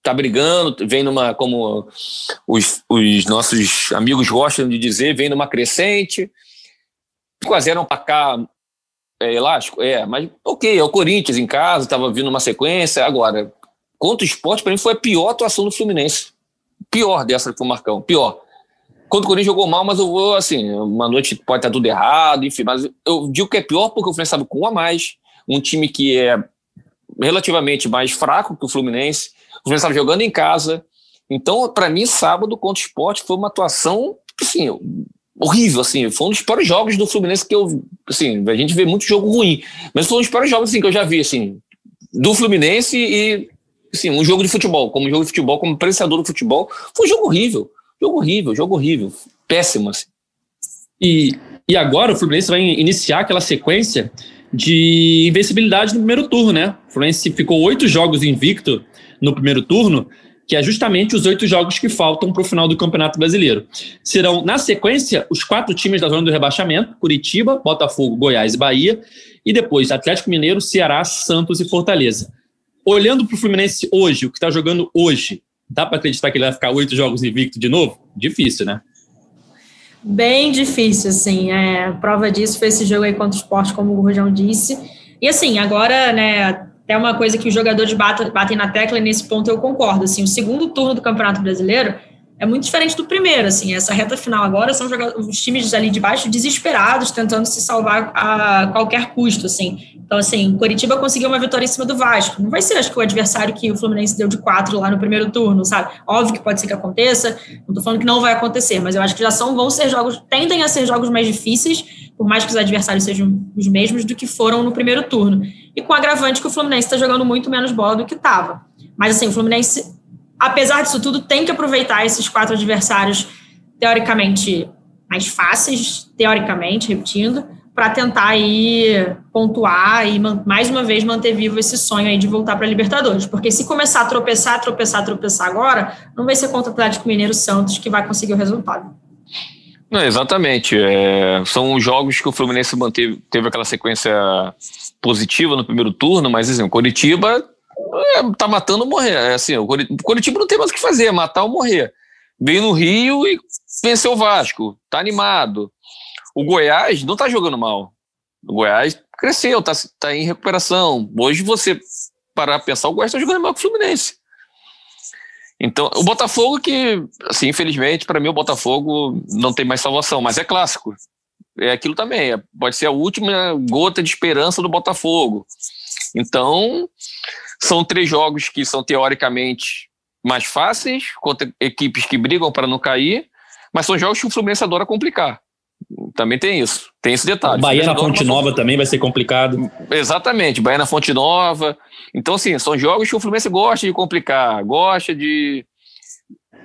tá brigando, vem numa, como os, os nossos amigos gostam de dizer, vem numa crescente. 5x0 é um placar é, elástico? É, mas ok, é o Corinthians em casa, estava vindo uma sequência. Agora, contra o esporte, para mim foi a pior atuação do Fluminense. Pior dessa que foi o Marcão, pior. Quando o Corinthians jogou mal, mas eu vou, assim, uma noite pode estar tudo errado, enfim, mas eu digo que é pior porque o Fluminense estava com um a mais, um time que é relativamente mais fraco que o Fluminense, o Fluminense estava jogando em casa. Então, para mim, sábado contra o esporte foi uma atuação assim, horrível. Assim, foi um dos piores jogos do Fluminense que eu. Assim, a gente vê muito jogo ruim, mas foi um dos piores jogos assim, que eu já vi assim, do Fluminense e assim, um jogo de futebol, como jogo de futebol, como apreciador do futebol. Foi um jogo horrível. Jogo horrível, jogo horrível. Péssimo. Assim. E, e agora o Fluminense vai iniciar aquela sequência de invencibilidade no primeiro turno, né? O Fluminense ficou oito jogos invicto no primeiro turno, que é justamente os oito jogos que faltam para o final do Campeonato Brasileiro. Serão, na sequência, os quatro times da zona do rebaixamento: Curitiba, Botafogo, Goiás e Bahia, e depois Atlético Mineiro, Ceará, Santos e Fortaleza. Olhando para o Fluminense hoje, o que está jogando hoje, dá para acreditar que ele vai ficar oito jogos invicto de novo? Difícil, né? Bem difícil, assim. É, prova disso foi esse jogo aí contra o esporte, como o Rojão disse. E assim, agora, né, até uma coisa que os jogadores batem, batem na tecla, e nesse ponto eu concordo. Assim, o segundo turno do Campeonato Brasileiro é muito diferente do primeiro, assim, essa reta final agora são os times ali de baixo desesperados, tentando se salvar a qualquer custo, assim. Então, assim, o Coritiba conseguiu uma vitória em cima do Vasco. Não vai ser, acho que, o adversário que o Fluminense deu de quatro lá no primeiro turno, sabe? Óbvio que pode ser que aconteça, não tô falando que não vai acontecer, mas eu acho que já são, vão ser jogos, tendem a ser jogos mais difíceis, por mais que os adversários sejam os mesmos do que foram no primeiro turno. E com o agravante que o Fluminense está jogando muito menos bola do que estava. Mas, assim, o Fluminense apesar disso tudo, tem que aproveitar esses quatro adversários teoricamente mais fáceis, teoricamente, repetindo, para tentar aí pontuar e mais uma vez manter vivo esse sonho aí de voltar para a Libertadores. Porque se começar a tropeçar, tropeçar, tropeçar agora, não vai ser contra o Atlético Mineiro Santos que vai conseguir o resultado. Não, exatamente. É, são jogos que o Fluminense manteve, teve aquela sequência positiva no primeiro turno, mas assim, o Coritiba é, tá matando ou morrer. É assim, o Curitiba não tem mais o que fazer, é matar ou morrer. Veio no Rio e venceu o Vasco, tá animado. O Goiás não tá jogando mal. O Goiás cresceu, tá, tá em recuperação. Hoje você parar pensar, o Goiás tá jogando mal com o Fluminense. Então, o Botafogo que, assim, infelizmente, para mim o Botafogo não tem mais salvação, mas é clássico. É aquilo também, é, pode ser a última gota de esperança do Botafogo. Então, são três jogos que são teoricamente mais fáceis, contra equipes que brigam para não cair, mas são jogos que o Fluminense adora complicar. Também tem isso, tem esse detalhe. Bahia na Fonte Nova também vai ser complicado. Exatamente, Bahia na Fonte Nova. Então, assim, são jogos que o Fluminense gosta de complicar, gosta de.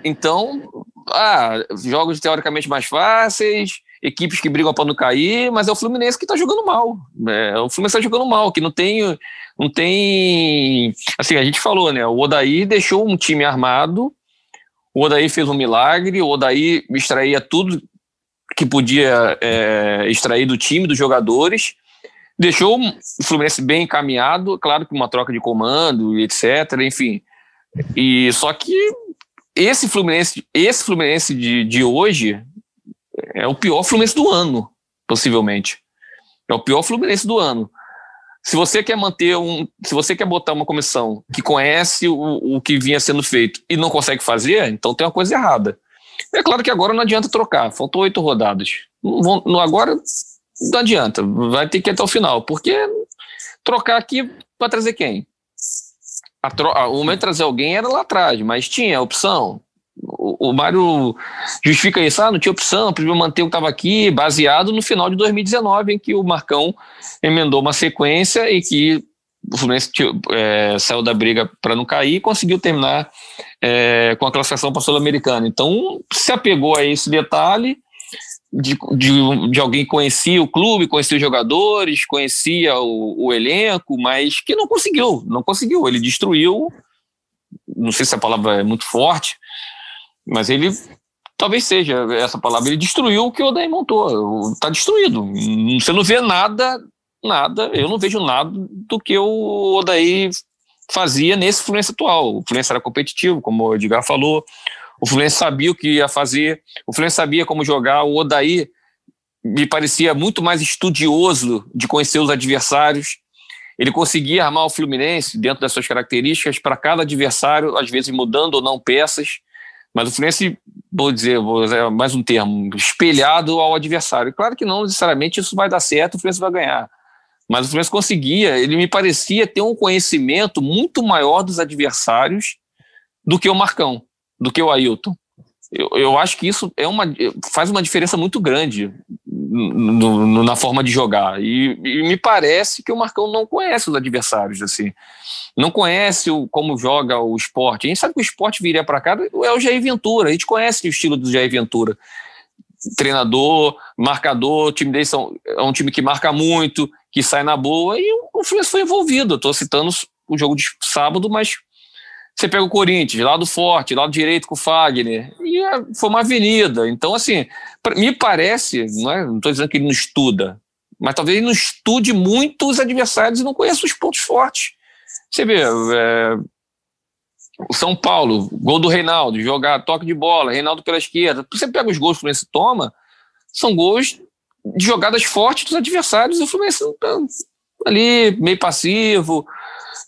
Então, ah, jogos teoricamente mais fáceis, equipes que brigam para não cair, mas é o Fluminense que está jogando mal. É, o Fluminense está jogando mal, que não tem não tem. Assim, a gente falou, né? O Odaí deixou um time armado, o Odaí fez um milagre, o Odaí extraía tudo que podia é, extrair do time, dos jogadores, deixou o Fluminense bem encaminhado, claro que uma troca de comando, etc, enfim. E só que esse Fluminense, esse Fluminense de, de hoje é o pior Fluminense do ano, possivelmente. É o pior Fluminense do ano. Se você quer manter um. Se você quer botar uma comissão que conhece o, o que vinha sendo feito e não consegue fazer, então tem uma coisa errada. É claro que agora não adianta trocar, faltou oito rodadas. Não não, agora não adianta, vai ter que ir até o final, porque trocar aqui para trazer quem? A tro, o momento de trazer alguém era lá atrás, mas tinha opção o, o Mário justifica isso, ah, não tinha opção, prefiro manter o que estava aqui, baseado no final de 2019, em que o Marcão emendou uma sequência e que o Fluminense é, saiu da briga para não cair e conseguiu terminar é, com a classificação para a Sul-Americana. Então, se apegou a esse detalhe de, de, de, alguém que conhecia o clube, conhecia os jogadores, conhecia o, o elenco, mas que não conseguiu, não conseguiu. Ele destruiu, não sei se a palavra é muito forte, mas ele talvez seja essa palavra. Ele destruiu o que o Odaí montou. Está destruído. Você não vê nada, nada. Eu não vejo nada do que o Odaí fazia nesse Fluminense atual. O Fluminense era competitivo, como o Edgar falou. O Fluminense sabia o que ia fazer. O Fluminense sabia como jogar. O Odaí me parecia muito mais estudioso de conhecer os adversários. Ele conseguia armar o Fluminense dentro das suas características para cada adversário, às vezes mudando ou não peças. Mas o Fluminense, vou dizer, vou usar mais um termo, espelhado ao adversário. Claro que não necessariamente isso vai dar certo, o Fluminense vai ganhar. Mas o Fluminense conseguia, ele me parecia ter um conhecimento muito maior dos adversários do que o Marcão, do que o Ailton. Eu, eu acho que isso é uma, faz uma diferença muito grande no, no, na forma de jogar. E, e, me parece que o Marcão não conhece os adversários, assim. Não conhece o, como joga o esporte. A gente sabe que o esporte viria para cá é o Jair Ventura. A gente conhece o estilo do Jair Ventura. Treinador, marcador, o time dele são, é um time que marca muito, que sai na boa, e o Fluminense foi envolvido. Estou citando o jogo de sábado, mas você pega o Corinthians, lado forte, lado direito com o Fagner, e é, foi uma avenida. Então, assim, me parece, não é, estou dizendo que ele não estuda, mas talvez ele não estude muito os adversários e não conheça os pontos fortes. Você vê, é, o São Paulo, gol do Reinaldo, jogar toque de bola, Reinaldo pela esquerda. Você pega os gols que o Fluminense toma, são gols de jogadas fortes dos adversários. O Fluminense tá ali, meio passivo,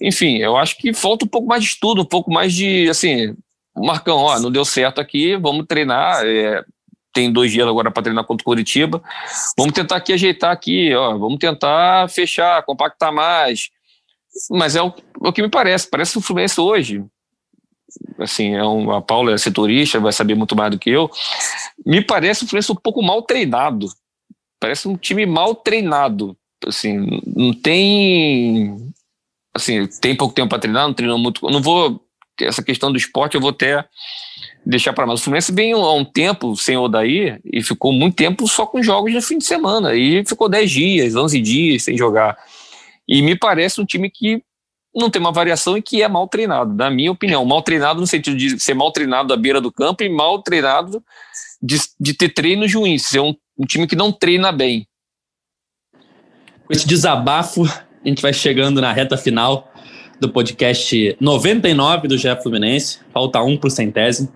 Enfim, eu acho que falta um pouco mais de estudo, um pouco mais de, assim, Marcão, ó, não deu certo aqui, vamos treinar. É, tem dois dias agora para treinar contra o Curitiba. Vamos tentar aqui ajeitar aqui, ó, vamos tentar fechar, compactar mais. Mas é o, é o que me parece. Parece o Fluminense hoje. Assim, é um, a Paula é setorista, vai saber muito mais do que eu. Me parece o Fluminense um pouco mal treinado. Parece um time mal treinado. Assim, não tem. Assim, tem pouco tempo para treinar, não treinou muito. Não vou. Essa questão do esporte eu vou até deixar para mais. O Fluminense vem há um tempo sem Odair e ficou muito tempo só com jogos no fim de semana. E ficou 10 dias, 11 dias sem jogar. E me parece um time que não tem uma variação e que é mal treinado, na minha opinião. Mal treinado no sentido de ser mal treinado à beira do campo e mal treinado de, de ter treinos ruins, ser um, um time que não treina bem. Com esse desabafo, a gente vai chegando na reta final do podcast 99 do GE Fluminense. Falta um o centésimo.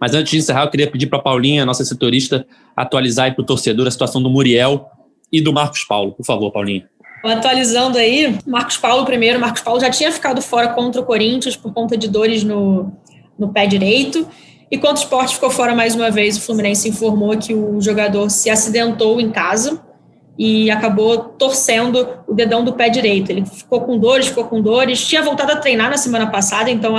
Mas antes de encerrar, eu queria pedir para a Paulinha, nossa setorista, atualizar para o torcedor a situação do Muriel e do Marcos Paulo. Por favor, Paulinha. Atualizando aí, Marcos Paulo primeiro. Marcos Paulo já tinha ficado fora contra o Corinthians por conta de dores no, no pé direito. E contra o esporte ficou fora mais uma vez. O Fluminense informou que o jogador se acidentou em casa e acabou torcendo o dedão do pé direito. Ele ficou com dores, ficou com dores. Tinha voltado a treinar na semana passada, então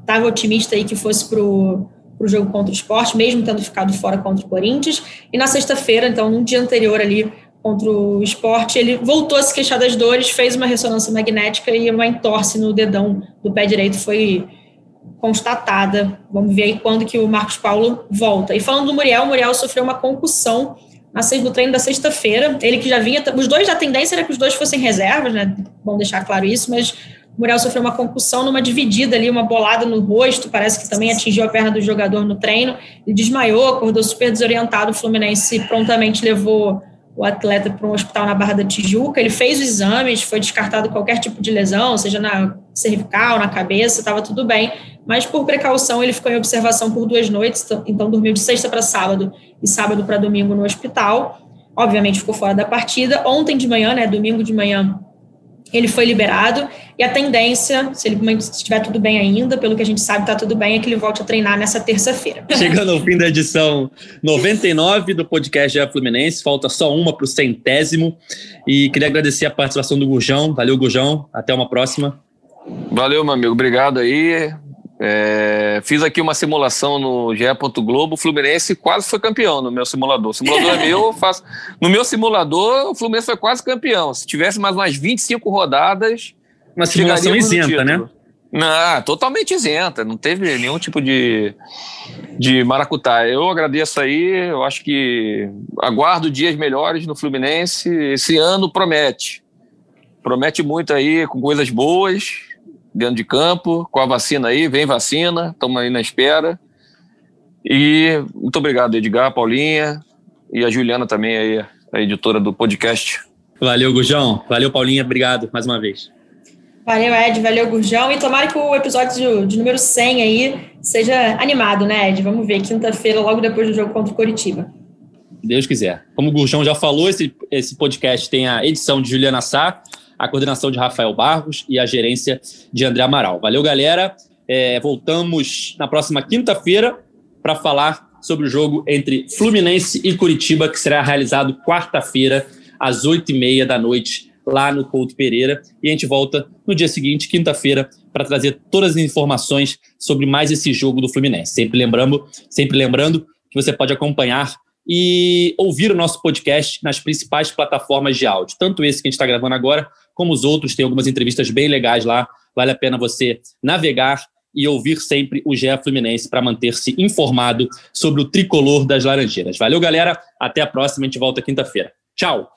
estava é, otimista aí que fosse para o jogo contra o esporte, mesmo tendo ficado fora contra o Corinthians. E na sexta-feira, então, no dia anterior ali, contra o esporte, ele voltou a se queixar das dores, fez uma ressonância magnética e uma entorse no dedão do pé direito foi constatada. Vamos ver aí quando que o Marcos Paulo volta. E falando do Muriel, o Muriel sofreu uma concussão no treino da sexta-feira. Ele que já vinha, os dois, a tendência era que os dois fossem reservas, né? Bom deixar claro isso, mas o Muriel sofreu uma concussão numa dividida ali, uma bolada no rosto, parece que também atingiu a perna do jogador no treino. Ele desmaiou, acordou super desorientado. O Fluminense prontamente levou o atleta para um hospital na Barra da Tijuca. Ele fez os exames, foi descartado qualquer tipo de lesão, seja na cervical, na cabeça, estava tudo bem. Mas por precaução, ele ficou em observação por duas noites, então dormiu de sexta para sábado e sábado para domingo no hospital. Obviamente ficou fora da partida. Ontem de manhã, né, domingo de manhã, ele foi liberado e a tendência, se ele estiver tudo bem ainda, pelo que a gente sabe, está tudo bem, é que ele volte a treinar nessa terça-feira. Chegando ao fim da edição 99 do podcast GE Fluminense, falta só uma para o centésimo e queria agradecer a participação do Gurjão. Valeu, Gurjão. Até uma próxima. Valeu, meu amigo. Obrigado aí. É, fiz aqui uma simulação no GE. Globo. O Fluminense quase foi campeão no meu simulador. O simulador é meu, faço. No meu simulador, o Fluminense foi quase campeão. Se tivesse mais umas 25 rodadas. Uma simulação isenta, né? Não, totalmente isenta, não teve nenhum tipo de, de maracutá. Eu agradeço aí, eu acho que aguardo dias melhores no Fluminense. Esse ano promete. Promete muito aí, com coisas boas dentro de campo, com a vacina aí, vem vacina, estamos aí na espera. E muito obrigado, Edgar, Paulinha e a Juliana também aí, a editora do podcast. Valeu, Gurjão. Valeu, Paulinha. Obrigado mais uma vez. Valeu, Ed. Valeu, Gurjão. E tomara que o episódio de, número 100 aí seja animado, né, Ed? Vamos ver, quinta-feira, logo depois do jogo contra o Coritiba. Deus quiser. Como o Gurjão já falou, esse, esse podcast tem a edição de Juliana Sá, a coordenação de Rafael Barros e a gerência de André Amaral. Valeu, galera. É, voltamos na próxima quinta-feira para falar sobre o jogo entre Fluminense e Curitiba, que será realizado quarta-feira, às oito e meia da noite, lá no Couto Pereira. E a gente volta no dia seguinte, quinta-feira, para trazer todas as informações sobre mais esse jogo do Fluminense. Sempre lembrando, sempre lembrando que você pode acompanhar e ouvir o nosso podcast nas principais plataformas de áudio, tanto esse que a gente está gravando agora, como os outros. Tem algumas entrevistas bem legais lá. Vale a pena você navegar e ouvir sempre o GE Fluminense para manter-se informado sobre o tricolor das Laranjeiras. Valeu, galera. Até a próxima. A gente volta quinta-feira. Tchau.